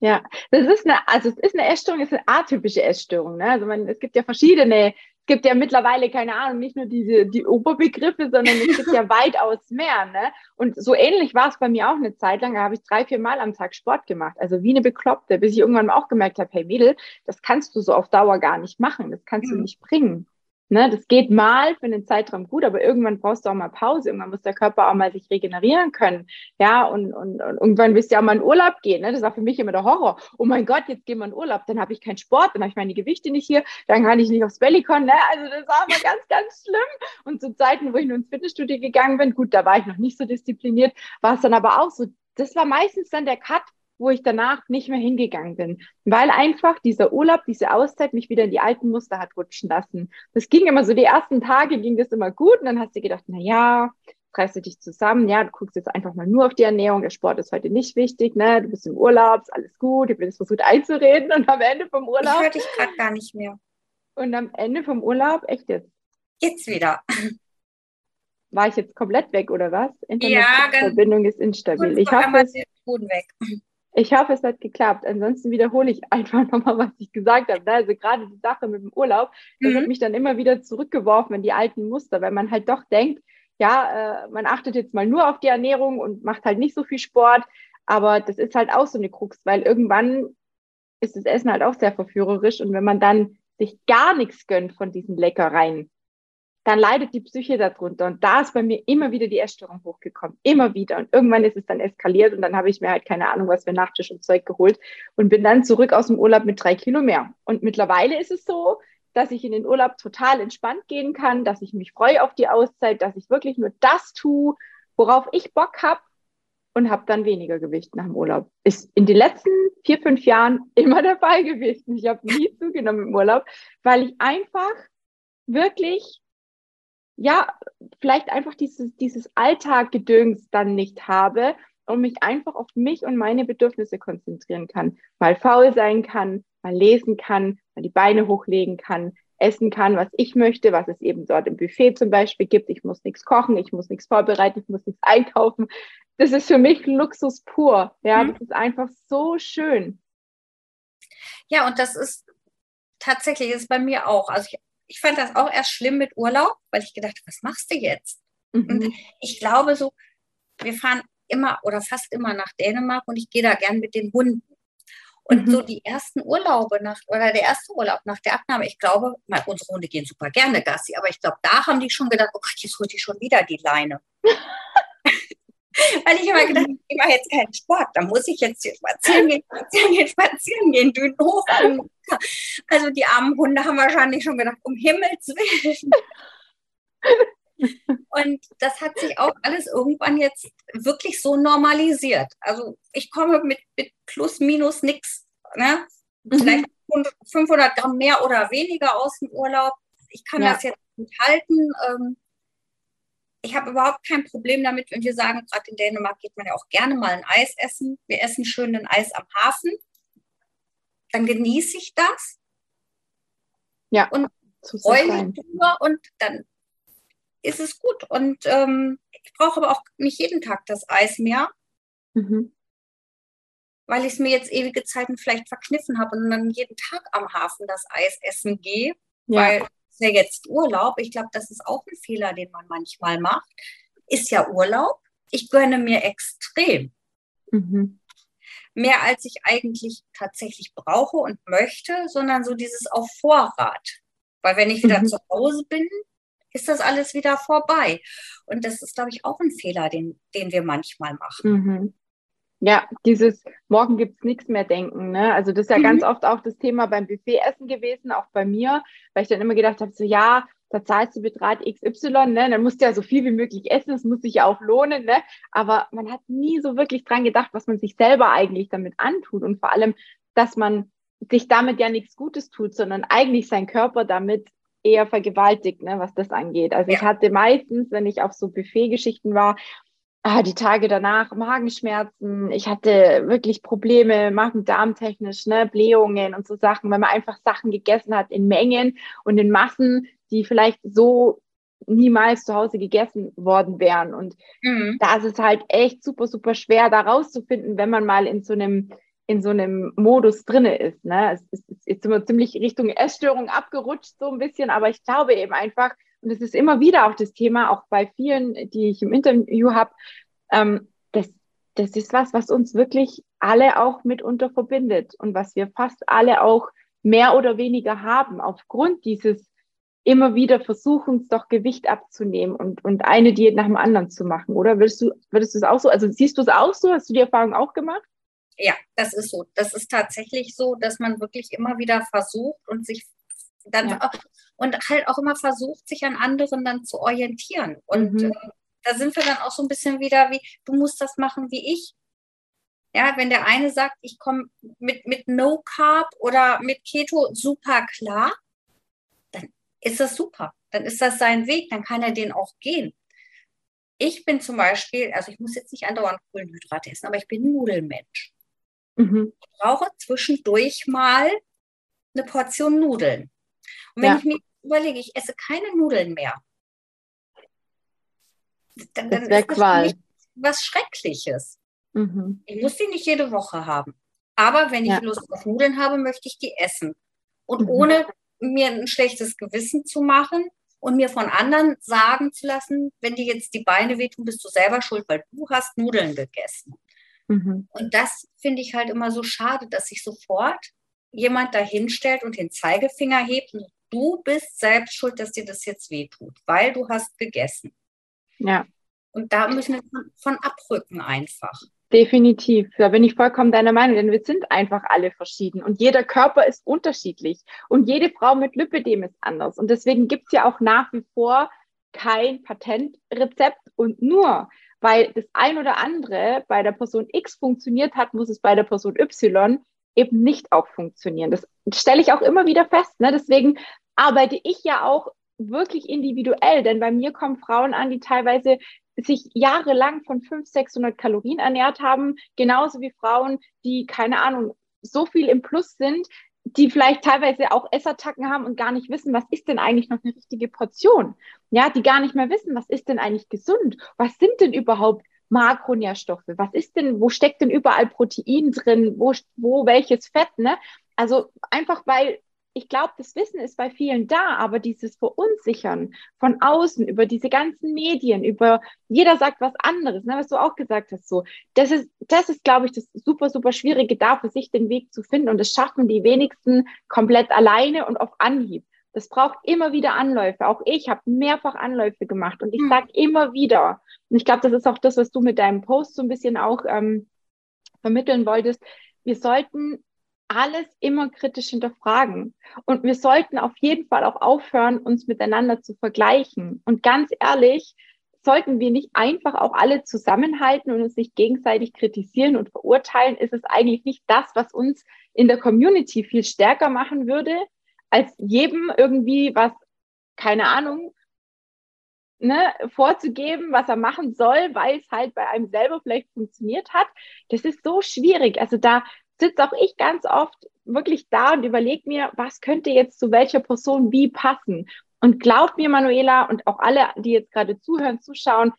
Ja, das ist eine, also es ist eine Essstörung, es ist eine atypische Essstörung. Ne? Also man, es gibt ja verschiedene gibt ja mittlerweile, keine Ahnung, nicht nur diese, die Oberbegriffe, sondern es gibt ja *laughs* weitaus mehr. Ne? Und so ähnlich war es bei mir auch eine Zeit lang. Da habe ich drei, vier Mal am Tag Sport gemacht. Also wie eine Bekloppte, bis ich irgendwann auch gemerkt habe, hey Mädel, das kannst du so auf Dauer gar nicht machen. Das kannst mhm. du nicht bringen. Ne, das geht mal für einen Zeitraum gut, aber irgendwann brauchst du auch mal Pause. Irgendwann muss der Körper auch mal sich regenerieren können. Ja, und, und, und irgendwann willst du ja auch mal in Urlaub gehen. Ne? Das war für mich immer der Horror. Oh mein Gott, jetzt gehen wir in Urlaub. Dann habe ich keinen Sport, dann habe ich meine Gewichte nicht hier, dann kann ich nicht aufs Bellycon. Ne? Also das war immer ganz, ganz schlimm. Und zu Zeiten, wo ich nur ins Fitnessstudio gegangen bin, gut, da war ich noch nicht so diszipliniert, war es dann aber auch so. Das war meistens dann der Cut, wo ich danach nicht mehr hingegangen bin, weil einfach dieser Urlaub, diese Auszeit mich wieder in die alten Muster hat rutschen lassen. Das ging immer so, die ersten Tage ging das immer gut und dann hast du gedacht, na ja, reißt du dich zusammen, ja, du guckst jetzt einfach mal nur auf die Ernährung, der Sport ist heute nicht wichtig, ne, du bist im Urlaub, ist alles gut, ich bin jetzt versucht einzureden und am Ende vom Urlaub. Ich höre dich gerade gar nicht mehr. Und am Ende vom Urlaub, echt jetzt? Jetzt wieder. War ich jetzt komplett weg oder was? Internetverbindung ja, ist instabil. Ich hoffe, es, weg. Ich hoffe, es hat geklappt. Ansonsten wiederhole ich einfach *laughs* nochmal, was ich gesagt habe. Also gerade die Sache mit dem Urlaub, das mhm. hat mich dann immer wieder zurückgeworfen in die alten Muster, weil man halt doch denkt, ja, äh, man achtet jetzt mal nur auf die Ernährung und macht halt nicht so viel Sport. Aber das ist halt auch so eine Krux, weil irgendwann ist das Essen halt auch sehr verführerisch. Und wenn man dann sich gar nichts gönnt von diesen Leckereien, dann leidet die Psyche darunter. Und da ist bei mir immer wieder die Essstörung hochgekommen. Immer wieder. Und irgendwann ist es dann eskaliert und dann habe ich mir halt keine Ahnung, was für Nachtisch und Zeug geholt und bin dann zurück aus dem Urlaub mit drei Kilo mehr. Und mittlerweile ist es so, dass ich in den Urlaub total entspannt gehen kann, dass ich mich freue auf die Auszeit, dass ich wirklich nur das tue, worauf ich Bock habe und habe dann weniger Gewicht nach dem Urlaub. Ist in den letzten vier, fünf Jahren immer der Fall gewesen. Ich habe nie zugenommen im Urlaub, weil ich einfach wirklich ja, vielleicht einfach dieses, dieses Alltaggedöns dann nicht habe und mich einfach auf mich und meine Bedürfnisse konzentrieren kann. Mal faul sein kann, mal lesen kann, mal die Beine hochlegen kann, essen kann, was ich möchte, was es eben dort im Buffet zum Beispiel gibt. Ich muss nichts kochen, ich muss nichts vorbereiten, ich muss nichts *laughs* einkaufen. Das ist für mich Luxus pur. Ja, mhm. das ist einfach so schön. Ja, und das ist tatsächlich ist bei mir auch. Also ich ich fand das auch erst schlimm mit Urlaub, weil ich gedacht, was machst du jetzt? Mhm. Und ich glaube so, wir fahren immer oder fast immer nach Dänemark und ich gehe da gern mit den Hunden. Und mhm. so die ersten Urlaube nach, oder der erste Urlaub nach der Abnahme, ich glaube, mal, unsere Hunde gehen super gerne Gassi, aber ich glaube, da haben die schon gedacht, oh Gott, jetzt holt die schon wieder die Leine. *laughs* Weil ich immer gedacht ich mache jetzt keinen Sport, da muss ich jetzt hier spazieren gehen, spazieren gehen, spazieren gehen, Dünen hoch. Also die armen Hunde haben wahrscheinlich schon gedacht, um Himmels Willen. Und das hat sich auch alles irgendwann jetzt wirklich so normalisiert. Also ich komme mit, mit plus, minus nichts. Ne? Mhm. Vielleicht 500 Gramm mehr oder weniger aus dem Urlaub. Ich kann ja. das jetzt nicht halten. Ähm, ich habe überhaupt kein Problem damit, wenn wir sagen, gerade in Dänemark geht man ja auch gerne mal ein Eis essen. Wir essen schön ein Eis am Hafen. Dann genieße ich das. Ja. Und freue mich drüber und dann ist es gut. Und ähm, ich brauche aber auch nicht jeden Tag das Eis mehr, mhm. weil ich es mir jetzt ewige Zeiten vielleicht verkniffen habe und dann jeden Tag am Hafen das Eis essen gehe, ja. weil es ja jetzt Urlaub. Ich glaube, das ist auch ein Fehler, den man manchmal macht. Ist ja Urlaub. Ich gönne mir extrem. Mhm. Mehr als ich eigentlich tatsächlich brauche und möchte, sondern so dieses auf Vorrat. Weil wenn ich wieder mhm. zu Hause bin, ist das alles wieder vorbei. Und das ist, glaube ich, auch ein Fehler, den, den wir manchmal machen. Mhm. Ja, dieses Morgen gibt es nichts mehr denken. Ne? Also das ist ja mhm. ganz oft auch das Thema beim Buffetessen gewesen, auch bei mir, weil ich dann immer gedacht habe, so ja, da zahlst du Betrag XY, ne? dann musst du ja so viel wie möglich essen, das muss sich ja auch lohnen. Ne? Aber man hat nie so wirklich dran gedacht, was man sich selber eigentlich damit antut und vor allem, dass man sich damit ja nichts Gutes tut, sondern eigentlich sein Körper damit eher vergewaltigt, ne, was das angeht. Also ja. ich hatte meistens, wenn ich auf so Buffet-Geschichten war, ah, die Tage danach Magenschmerzen. Ich hatte wirklich Probleme, Magen-Darm-technisch, ne, Blähungen und so Sachen, weil man einfach Sachen gegessen hat in Mengen und in Massen, die vielleicht so niemals zu Hause gegessen worden wären. Und mhm. da ist es halt echt super, super schwer, da rauszufinden, wenn man mal in so einem in so einem Modus drinne ist. Ne? Es ist jetzt immer ziemlich Richtung Essstörung abgerutscht, so ein bisschen, aber ich glaube eben einfach, und es ist immer wieder auch das Thema, auch bei vielen, die ich im Interview habe, ähm, das, das ist was, was uns wirklich alle auch mitunter verbindet und was wir fast alle auch mehr oder weniger haben, aufgrund dieses immer wieder versuchen, doch Gewicht abzunehmen und, und eine Diät nach dem anderen zu machen, oder? Würdest du, würdest du es auch so, also siehst du es auch so? Hast du die Erfahrung auch gemacht? ja, das ist so. Das ist tatsächlich so, dass man wirklich immer wieder versucht und sich dann ja. Und halt auch immer versucht, sich an anderen dann zu orientieren. Und mhm. äh, da sind wir dann auch so ein bisschen wieder wie, du musst das machen wie ich. Ja, wenn der eine sagt, ich komme mit, mit No Carb oder mit Keto super klar, dann ist das super. Dann ist das sein Weg, dann kann er den auch gehen. Ich bin zum Beispiel, also ich muss jetzt nicht andauernd Kohlenhydrate essen, aber ich bin Nudelmensch. Mhm. Ich brauche zwischendurch mal eine Portion Nudeln. Und wenn ja. ich mir überlege, ich esse keine Nudeln mehr, dann, dann ist das was Schreckliches. Mhm. Ich muss die nicht jede Woche haben. Aber wenn ich ja. Lust auf Nudeln habe, möchte ich die essen. Und mhm. ohne mir ein schlechtes Gewissen zu machen und mir von anderen sagen zu lassen, wenn dir jetzt die Beine wehtun, bist du selber schuld, weil du hast Nudeln gegessen. Mhm. Und das finde ich halt immer so schade, dass sich sofort jemand dahinstellt und den Zeigefinger hebt und du bist selbst schuld, dass dir das jetzt wehtut, weil du hast gegessen. Ja. Und da müssen wir von, von abrücken einfach. Definitiv, da bin ich vollkommen deiner Meinung, denn wir sind einfach alle verschieden und jeder Körper ist unterschiedlich und jede Frau mit Lipidem ist anders. Und deswegen gibt es ja auch nach wie vor kein Patentrezept und nur weil das ein oder andere bei der Person X funktioniert hat, muss es bei der Person Y eben nicht auch funktionieren. Das stelle ich auch immer wieder fest. Ne? Deswegen arbeite ich ja auch wirklich individuell, denn bei mir kommen Frauen an, die teilweise sich jahrelang von 500, 600 Kalorien ernährt haben, genauso wie Frauen, die, keine Ahnung, so viel im Plus sind, die vielleicht teilweise auch Essattacken haben und gar nicht wissen, was ist denn eigentlich noch eine richtige Portion? Ja, die gar nicht mehr wissen, was ist denn eigentlich gesund? Was sind denn überhaupt Makronährstoffe? Was ist denn, wo steckt denn überall Protein drin? Wo, wo welches Fett, ne? Also einfach weil ich glaube, das Wissen ist bei vielen da, aber dieses Verunsichern von außen über diese ganzen Medien, über jeder sagt was anderes, ne, was du auch gesagt hast, so, das ist, das ist, glaube ich, das super, super Schwierige da für sich den Weg zu finden und das schaffen die wenigsten komplett alleine und auf Anhieb. Das braucht immer wieder Anläufe. Auch ich habe mehrfach Anläufe gemacht und ich hm. sage immer wieder, und ich glaube, das ist auch das, was du mit deinem Post so ein bisschen auch ähm, vermitteln wolltest, wir sollten alles immer kritisch hinterfragen. Und wir sollten auf jeden Fall auch aufhören, uns miteinander zu vergleichen. Und ganz ehrlich, sollten wir nicht einfach auch alle zusammenhalten und uns nicht gegenseitig kritisieren und verurteilen, ist es eigentlich nicht das, was uns in der Community viel stärker machen würde, als jedem irgendwie was, keine Ahnung, ne, vorzugeben, was er machen soll, weil es halt bei einem selber vielleicht funktioniert hat. Das ist so schwierig. Also da sitze auch ich ganz oft wirklich da und überlege mir, was könnte jetzt zu welcher Person wie passen. Und glaub mir, Manuela, und auch alle, die jetzt gerade zuhören, zuschauen,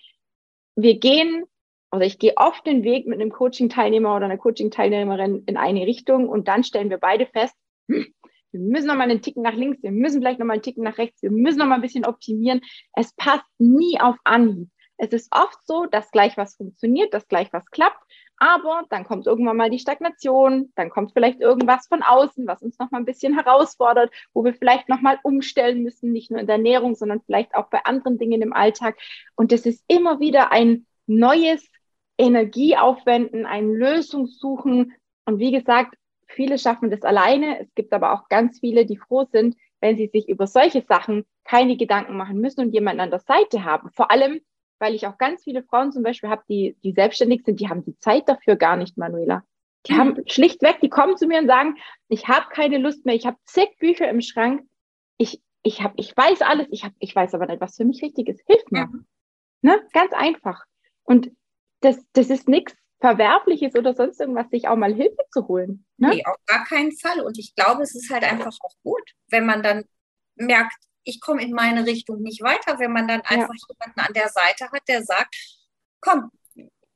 wir gehen, oder ich gehe oft den Weg mit einem Coaching-Teilnehmer oder einer Coaching-Teilnehmerin in eine Richtung und dann stellen wir beide fest, hm, wir müssen noch mal einen Ticken nach links, wir müssen vielleicht noch mal einen Ticken nach rechts, wir müssen noch mal ein bisschen optimieren. Es passt nie auf Anhieb. Es ist oft so, dass gleich was funktioniert, dass gleich was klappt aber dann kommt irgendwann mal die Stagnation, dann kommt vielleicht irgendwas von außen, was uns noch mal ein bisschen herausfordert, wo wir vielleicht noch mal umstellen müssen, nicht nur in der Ernährung, sondern vielleicht auch bei anderen Dingen im Alltag. Und das ist immer wieder ein neues Energieaufwenden, ein Lösungssuchen. Und wie gesagt, viele schaffen das alleine. Es gibt aber auch ganz viele, die froh sind, wenn sie sich über solche Sachen keine Gedanken machen müssen und jemanden an der Seite haben. Vor allem, weil ich auch ganz viele Frauen zum Beispiel habe, die, die selbstständig sind, die haben die Zeit dafür gar nicht, Manuela. Die mhm. haben schlichtweg, die kommen zu mir und sagen, ich habe keine Lust mehr, ich habe zig Bücher im Schrank, ich, ich, hab, ich weiß alles, ich, hab, ich weiß aber nicht, was für mich richtig ist. Hilf mir. Mhm. Ne? Ganz einfach. Und das, das ist nichts Verwerfliches oder sonst irgendwas, sich auch mal Hilfe zu holen. Ne? Nee, auf gar keinen Fall. Und ich glaube, es ist halt einfach auch gut, wenn man dann merkt, ich komme in meine Richtung nicht weiter, wenn man dann einfach ja. jemanden an der Seite hat, der sagt, komm,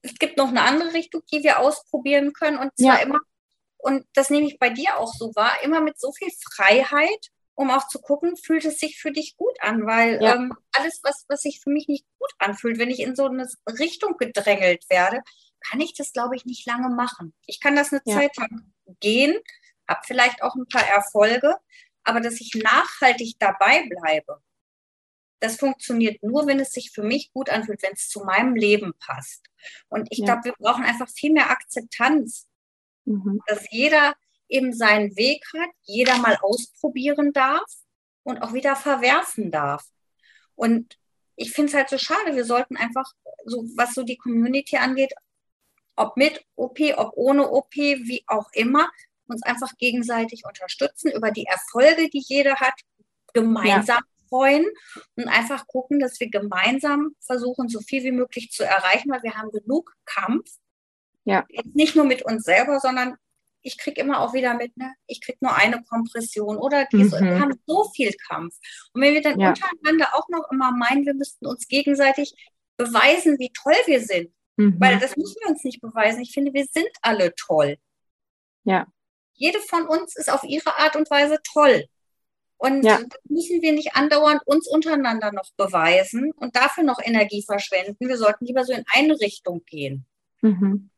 es gibt noch eine andere Richtung, die wir ausprobieren können und zwar ja. immer, und das nehme ich bei dir auch so wahr, immer mit so viel Freiheit, um auch zu gucken, fühlt es sich für dich gut an, weil ja. ähm, alles, was, was sich für mich nicht gut anfühlt, wenn ich in so eine Richtung gedrängelt werde, kann ich das, glaube ich, nicht lange machen. Ich kann das eine Zeit lang gehen, habe vielleicht auch ein paar Erfolge, aber dass ich nachhaltig dabei bleibe, das funktioniert nur, wenn es sich für mich gut anfühlt, wenn es zu meinem Leben passt. Und ich ja. glaube, wir brauchen einfach viel mehr Akzeptanz, mhm. dass jeder eben seinen Weg hat, jeder mal ausprobieren darf und auch wieder verwerfen darf. Und ich finde es halt so schade, wir sollten einfach, so was so die Community angeht, ob mit OP, ob ohne OP, wie auch immer, uns einfach gegenseitig unterstützen über die Erfolge, die jeder hat, gemeinsam ja. freuen und einfach gucken, dass wir gemeinsam versuchen, so viel wie möglich zu erreichen, weil wir haben genug Kampf. Ja. Jetzt nicht nur mit uns selber, sondern ich kriege immer auch wieder mit, ne, ich kriege nur eine Kompression oder mhm. wir haben so viel Kampf. Und wenn wir dann ja. untereinander auch noch immer meinen, wir müssten uns gegenseitig beweisen, wie toll wir sind, mhm. weil das müssen wir uns nicht beweisen. Ich finde, wir sind alle toll. Ja jede von uns ist auf ihre Art und Weise toll. Und ja. müssen wir nicht andauernd uns untereinander noch beweisen und dafür noch Energie verschwenden. Wir sollten lieber so in eine Richtung gehen. Mhm.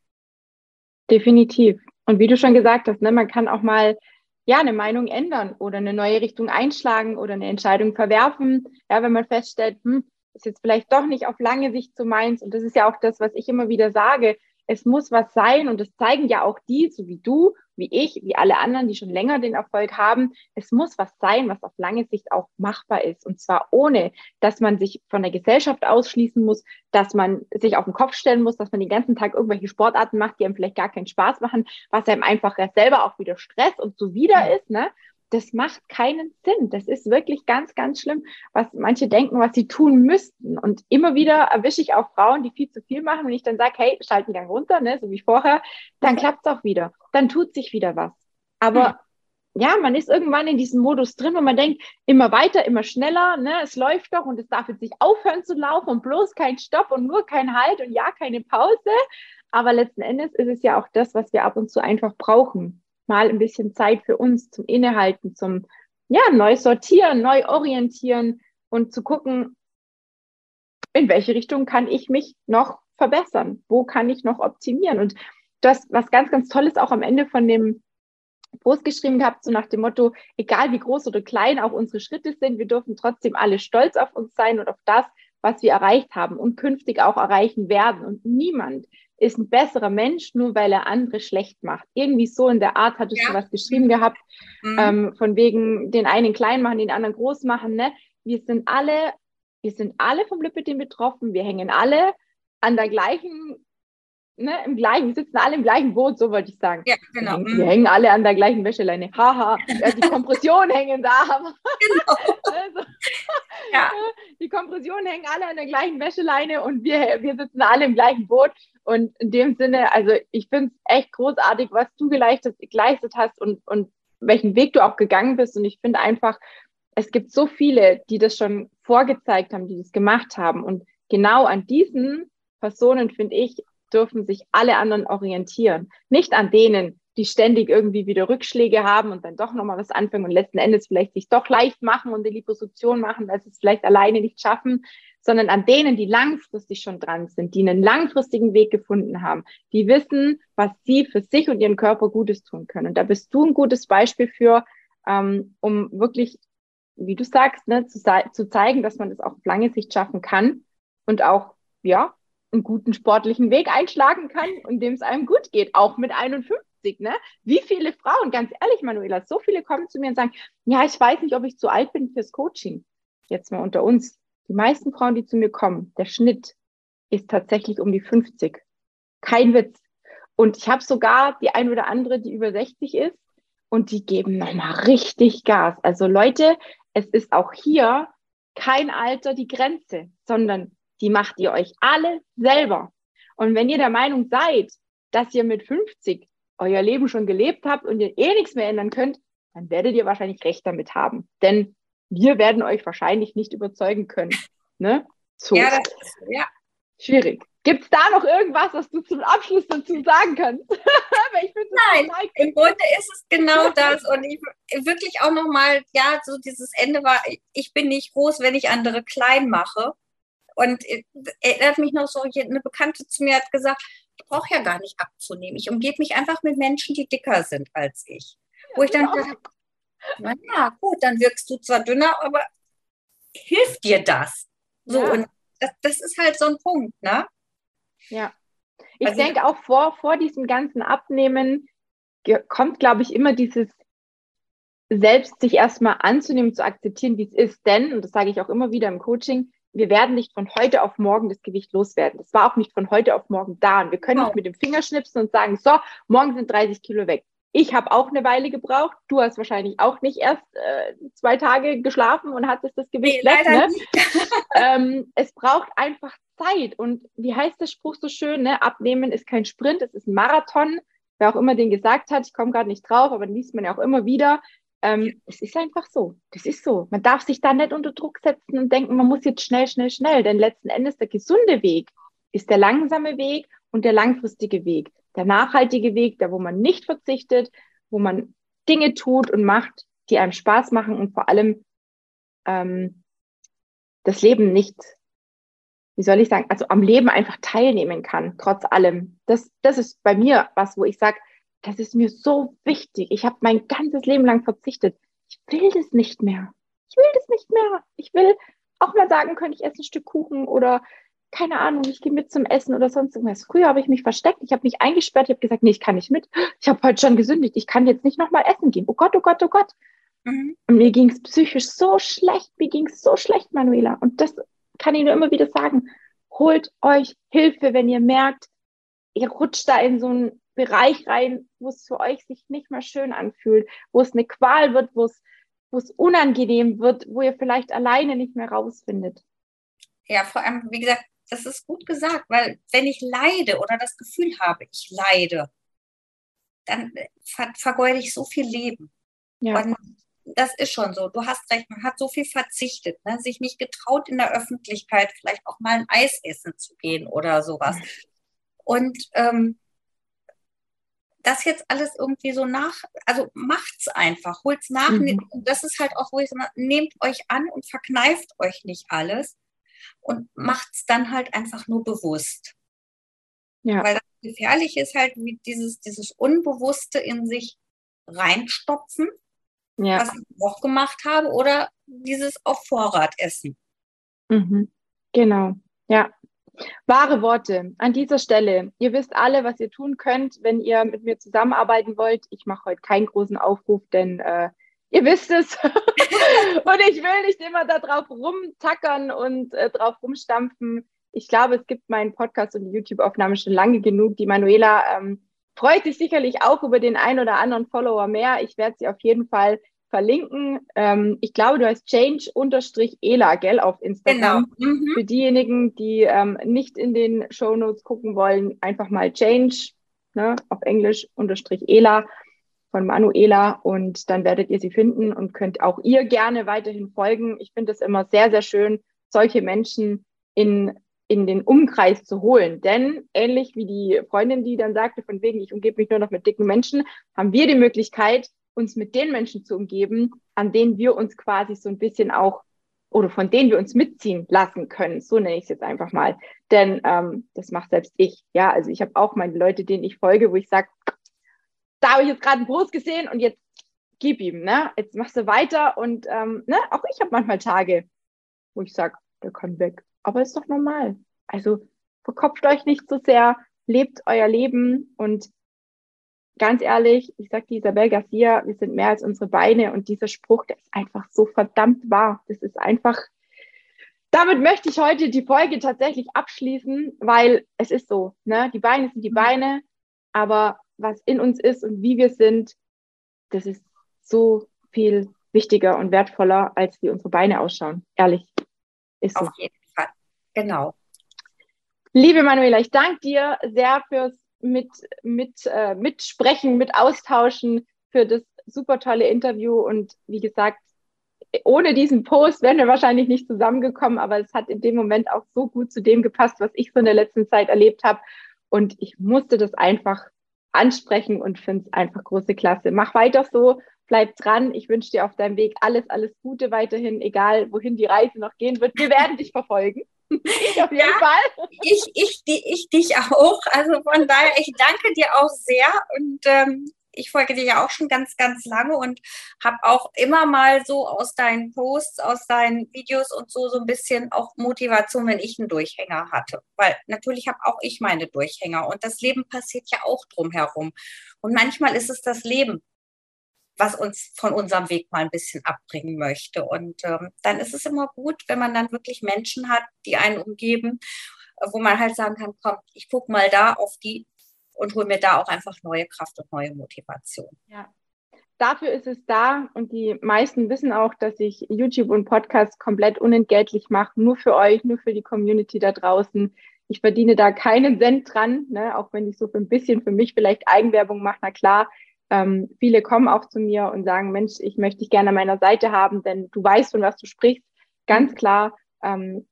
Definitiv. Und wie du schon gesagt hast, ne, man kann auch mal ja, eine Meinung ändern oder eine neue Richtung einschlagen oder eine Entscheidung verwerfen. Ja, wenn man feststellt, hm, ist jetzt vielleicht doch nicht auf lange Sicht so meins. Und das ist ja auch das, was ich immer wieder sage es muss was sein und das zeigen ja auch die, so wie du, wie ich, wie alle anderen, die schon länger den Erfolg haben. Es muss was sein, was auf lange Sicht auch machbar ist und zwar ohne, dass man sich von der Gesellschaft ausschließen muss, dass man sich auf den Kopf stellen muss, dass man den ganzen Tag irgendwelche Sportarten macht, die einem vielleicht gar keinen Spaß machen, was einem einfach selber auch wieder Stress und zuwider ist, ne? Das macht keinen Sinn. Das ist wirklich ganz, ganz schlimm, was manche denken, was sie tun müssten. Und immer wieder erwische ich auch Frauen, die viel zu viel machen. Wenn ich dann sage, hey, schalt den Gang runter, ne, so wie vorher, dann klappt es auch wieder. Dann tut sich wieder was. Aber mhm. ja, man ist irgendwann in diesem Modus drin, wo man denkt, immer weiter, immer schneller, ne, es läuft doch und es darf jetzt nicht aufhören zu laufen und bloß kein Stopp und nur kein Halt und ja, keine Pause. Aber letzten Endes ist es ja auch das, was wir ab und zu einfach brauchen mal ein bisschen Zeit für uns zum Innehalten, zum ja, neu sortieren, neu orientieren und zu gucken, in welche Richtung kann ich mich noch verbessern? Wo kann ich noch optimieren? Und das, was ganz, ganz toll ist, auch am Ende von dem Post geschrieben gehabt, so nach dem Motto, egal wie groß oder klein auch unsere Schritte sind, wir dürfen trotzdem alle stolz auf uns sein und auf das, was wir erreicht haben und künftig auch erreichen werden. Und niemand ist ein besserer Mensch, nur weil er andere schlecht macht. Irgendwie so in der Art hattest ja. du was geschrieben gehabt, mhm. ähm, von wegen den einen klein machen, den anderen groß machen. Ne? Wir sind alle, wir sind alle vom Lipidem betroffen. Wir hängen alle an der gleichen ne, im gleichen, wir sitzen alle im gleichen Boot, so wollte ich sagen. Ja, genau. Wir, wir hängen alle an der gleichen Wäscheleine. Haha, ja, die Kompressionen *laughs* hängen da. genau. *laughs* also, ja. *laughs* Die Kompressionen hängen alle an der gleichen Wäscheleine und wir, wir sitzen alle im gleichen Boot. Und in dem Sinne, also ich finde es echt großartig, was du geleistet, geleistet hast und, und welchen Weg du auch gegangen bist. Und ich finde einfach, es gibt so viele, die das schon vorgezeigt haben, die das gemacht haben. Und genau an diesen Personen, finde ich, dürfen sich alle anderen orientieren. Nicht an denen, die ständig irgendwie wieder Rückschläge haben und dann doch nochmal was anfangen und letzten Endes vielleicht sich doch leicht machen und die Liposuktion machen, weil sie es vielleicht alleine nicht schaffen, sondern an denen, die langfristig schon dran sind, die einen langfristigen Weg gefunden haben, die wissen, was sie für sich und ihren Körper Gutes tun können. Und da bist du ein gutes Beispiel für, ähm, um wirklich, wie du sagst, ne, zu, zu zeigen, dass man das auch auf lange Sicht schaffen kann und auch, ja, einen guten sportlichen Weg einschlagen kann, in dem es einem gut geht, auch mit 51. Ne? Wie viele Frauen, ganz ehrlich, Manuela, so viele kommen zu mir und sagen, ja, ich weiß nicht, ob ich zu alt bin fürs Coaching. Jetzt mal unter uns. Die meisten Frauen, die zu mir kommen, der Schnitt ist tatsächlich um die 50. Kein Witz. Und ich habe sogar die ein oder andere, die über 60 ist und die geben nochmal richtig Gas. Also Leute, es ist auch hier kein Alter die Grenze, sondern die macht ihr euch alle selber. Und wenn ihr der Meinung seid, dass ihr mit 50 euer Leben schon gelebt habt und ihr eh nichts mehr ändern könnt, dann werdet ihr wahrscheinlich recht damit haben. Denn wir werden euch wahrscheinlich nicht überzeugen können. Ne? So. Ja, das ist, ja. Schwierig. Gibt es da noch irgendwas, was du zum Abschluss dazu sagen kannst? *laughs* Nein, im Grunde ist es genau das. Und ich wirklich auch nochmal, ja, so dieses Ende war, ich bin nicht groß, wenn ich andere klein mache. Und erinnert mich noch so, eine Bekannte zu mir hat gesagt, ich brauche ja gar nicht abzunehmen. Ich umgebe mich einfach mit Menschen, die dicker sind als ich. Ja, Wo ich dann dachte, naja, gut, dann wirkst du zwar dünner, aber hilft dir das? So, ja. und das, das, ist halt so ein Punkt, ne? Ja. Ich also, denke auch vor, vor diesem ganzen Abnehmen kommt, glaube ich, immer dieses selbst sich erstmal anzunehmen, zu akzeptieren, wie es ist. Denn, und das sage ich auch immer wieder im Coaching, wir werden nicht von heute auf morgen das Gewicht loswerden. Das war auch nicht von heute auf morgen da. Und wir können genau. nicht mit dem Finger schnipsen und sagen, so, morgen sind 30 Kilo weg. Ich habe auch eine Weile gebraucht. Du hast wahrscheinlich auch nicht erst äh, zwei Tage geschlafen und hattest das Gewicht nee, weg. Ne? *laughs* ähm, es braucht einfach Zeit. Und wie heißt der Spruch so schön? Ne? Abnehmen ist kein Sprint, es ist ein Marathon. Wer auch immer den gesagt hat, ich komme gerade nicht drauf, aber den liest man ja auch immer wieder. Ähm, es ist einfach so. Das ist so. Man darf sich da nicht unter Druck setzen und denken, man muss jetzt schnell, schnell, schnell. Denn letzten Endes der gesunde Weg ist der langsame Weg und der langfristige Weg. Der nachhaltige Weg, da wo man nicht verzichtet, wo man Dinge tut und macht, die einem Spaß machen und vor allem ähm, das Leben nicht, wie soll ich sagen, also am Leben einfach teilnehmen kann, trotz allem. Das, das ist bei mir was, wo ich sage, das ist mir so wichtig. Ich habe mein ganzes Leben lang verzichtet. Ich will das nicht mehr. Ich will das nicht mehr. Ich will auch mal sagen können, ich esse ein Stück Kuchen oder keine Ahnung, ich gehe mit zum Essen oder sonst irgendwas. Früher habe ich mich versteckt, ich habe mich eingesperrt, ich habe gesagt, nee, ich kann nicht mit. Ich habe heute schon gesündigt, ich kann jetzt nicht nochmal essen gehen. Oh Gott, oh Gott, oh Gott. Mhm. Und mir ging es psychisch so schlecht, mir ging es so schlecht, Manuela. Und das kann ich nur immer wieder sagen. Holt euch Hilfe, wenn ihr merkt, ihr rutscht da in so ein Bereich rein, wo es für euch sich nicht mehr schön anfühlt, wo es eine Qual wird, wo es, wo es unangenehm wird, wo ihr vielleicht alleine nicht mehr rausfindet. Ja, vor allem, wie gesagt, das ist gut gesagt, weil wenn ich leide oder das Gefühl habe, ich leide, dann ver vergeude ich so viel Leben. Ja. Und das ist schon so. Du hast recht, man hat so viel verzichtet, ne? sich nicht getraut, in der Öffentlichkeit vielleicht auch mal ein Eis essen zu gehen oder sowas. Und ähm, das jetzt alles irgendwie so nach, also macht's einfach, holt's nach. Mhm. Und das ist halt auch, wo ich sage, nehmt euch an und verkneift euch nicht alles und macht's dann halt einfach nur bewusst. Ja. Weil das gefährlich ist halt wie dieses, dieses Unbewusste in sich reinstopfen, ja. was ich auch gemacht habe, oder dieses auf Vorrat essen. Mhm. Genau, ja. Wahre Worte an dieser Stelle. Ihr wisst alle, was ihr tun könnt, wenn ihr mit mir zusammenarbeiten wollt. Ich mache heute keinen großen Aufruf, denn äh, ihr wisst es. *laughs* und ich will nicht immer da drauf rumtackern und äh, drauf rumstampfen. Ich glaube, es gibt meinen Podcast und die YouTube-Aufnahme schon lange genug. Die Manuela ähm, freut sich sicherlich auch über den ein oder anderen Follower mehr. Ich werde sie auf jeden Fall verlinken. Ähm, ich glaube, du heißt Change-Ela, gell, auf Instagram. Genau. Mhm. Für diejenigen, die ähm, nicht in den Show Notes gucken wollen, einfach mal Change, ne, auf Englisch, unterstrich Ela von Manuela und dann werdet ihr sie finden und könnt auch ihr gerne weiterhin folgen. Ich finde es immer sehr, sehr schön, solche Menschen in, in den Umkreis zu holen. Denn ähnlich wie die Freundin, die dann sagte, von wegen, ich umgebe mich nur noch mit dicken Menschen, haben wir die Möglichkeit, uns mit den Menschen zu umgeben, an denen wir uns quasi so ein bisschen auch oder von denen wir uns mitziehen lassen können. So nenne ich es jetzt einfach mal. Denn ähm, das macht selbst ich. Ja, also ich habe auch meine Leute, denen ich folge, wo ich sage, da habe ich jetzt gerade einen Post gesehen und jetzt gib ihm, ne? Jetzt machst du weiter und ähm, ne? auch ich habe manchmal Tage, wo ich sage, der kann weg. Aber ist doch normal. Also verkopft euch nicht so sehr, lebt euer Leben und ganz ehrlich, ich sage die Isabel Garcia, wir sind mehr als unsere Beine und dieser Spruch, der ist einfach so verdammt wahr. Das ist einfach, damit möchte ich heute die Folge tatsächlich abschließen, weil es ist so, ne? Die Beine sind die mhm. Beine, aber was in uns ist und wie wir sind, das ist so viel wichtiger und wertvoller, als wie unsere Beine ausschauen. Ehrlich. Ist so. Auf jeden Fall. Genau. Liebe Manuela, ich danke dir sehr fürs mit, mit, äh, mitsprechen, mit austauschen, für das super tolle Interview. Und wie gesagt, ohne diesen Post wären wir wahrscheinlich nicht zusammengekommen, aber es hat in dem Moment auch so gut zu dem gepasst, was ich so in der letzten Zeit erlebt habe. Und ich musste das einfach ansprechen und finde es einfach große Klasse. Mach weiter so, bleib dran. Ich wünsche dir auf deinem Weg alles, alles Gute weiterhin, egal wohin die Reise noch gehen wird. Wir werden dich verfolgen. Ich *laughs* auf jeden ja, Fall. Ich, ich, ich dich auch. Also von daher, ich danke dir auch sehr und ähm, ich folge dir ja auch schon ganz, ganz lange und habe auch immer mal so aus deinen Posts, aus deinen Videos und so so ein bisschen auch Motivation, wenn ich einen Durchhänger hatte. Weil natürlich habe auch ich meine Durchhänger und das Leben passiert ja auch drumherum. Und manchmal ist es das Leben, was uns von unserem Weg mal ein bisschen abbringen möchte. Und ähm, dann ist es immer gut, wenn man dann wirklich Menschen hat, die einen umgeben, wo man halt sagen kann, komm, ich gucke mal da auf die und hole mir da auch einfach neue Kraft und neue Motivation. Ja. Dafür ist es da und die meisten wissen auch, dass ich YouTube und Podcast komplett unentgeltlich mache, nur für euch, nur für die Community da draußen. Ich verdiene da keinen Cent dran, ne? auch wenn ich so für ein bisschen für mich vielleicht Eigenwerbung mache. Na klar, ähm, viele kommen auch zu mir und sagen, Mensch, ich möchte dich gerne an meiner Seite haben, denn du weißt, von was du sprichst. Ganz klar, ähm,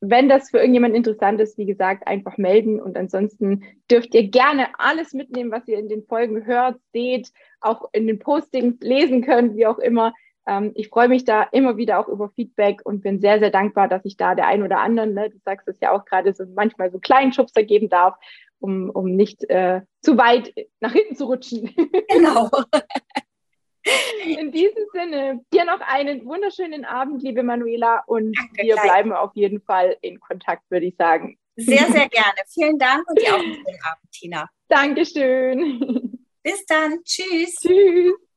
wenn das für irgendjemand interessant ist, wie gesagt, einfach melden und ansonsten dürft ihr gerne alles mitnehmen, was ihr in den Folgen hört, seht, auch in den Postings lesen könnt, wie auch immer. Ähm, ich freue mich da immer wieder auch über Feedback und bin sehr, sehr dankbar, dass ich da der ein oder anderen, ne, du sagst es ja auch gerade, so manchmal so kleinen Schubser geben darf um, um nicht äh, zu weit nach hinten zu rutschen. Genau. *laughs* In diesem Sinne, dir noch einen wunderschönen Abend, liebe Manuela, und Danke, wir gleich. bleiben auf jeden Fall in Kontakt, würde ich sagen. Sehr, sehr gerne. Vielen Dank und dir auch einen schönen Abend, Tina. Dankeschön. Bis dann. Tschüss. Tschüss.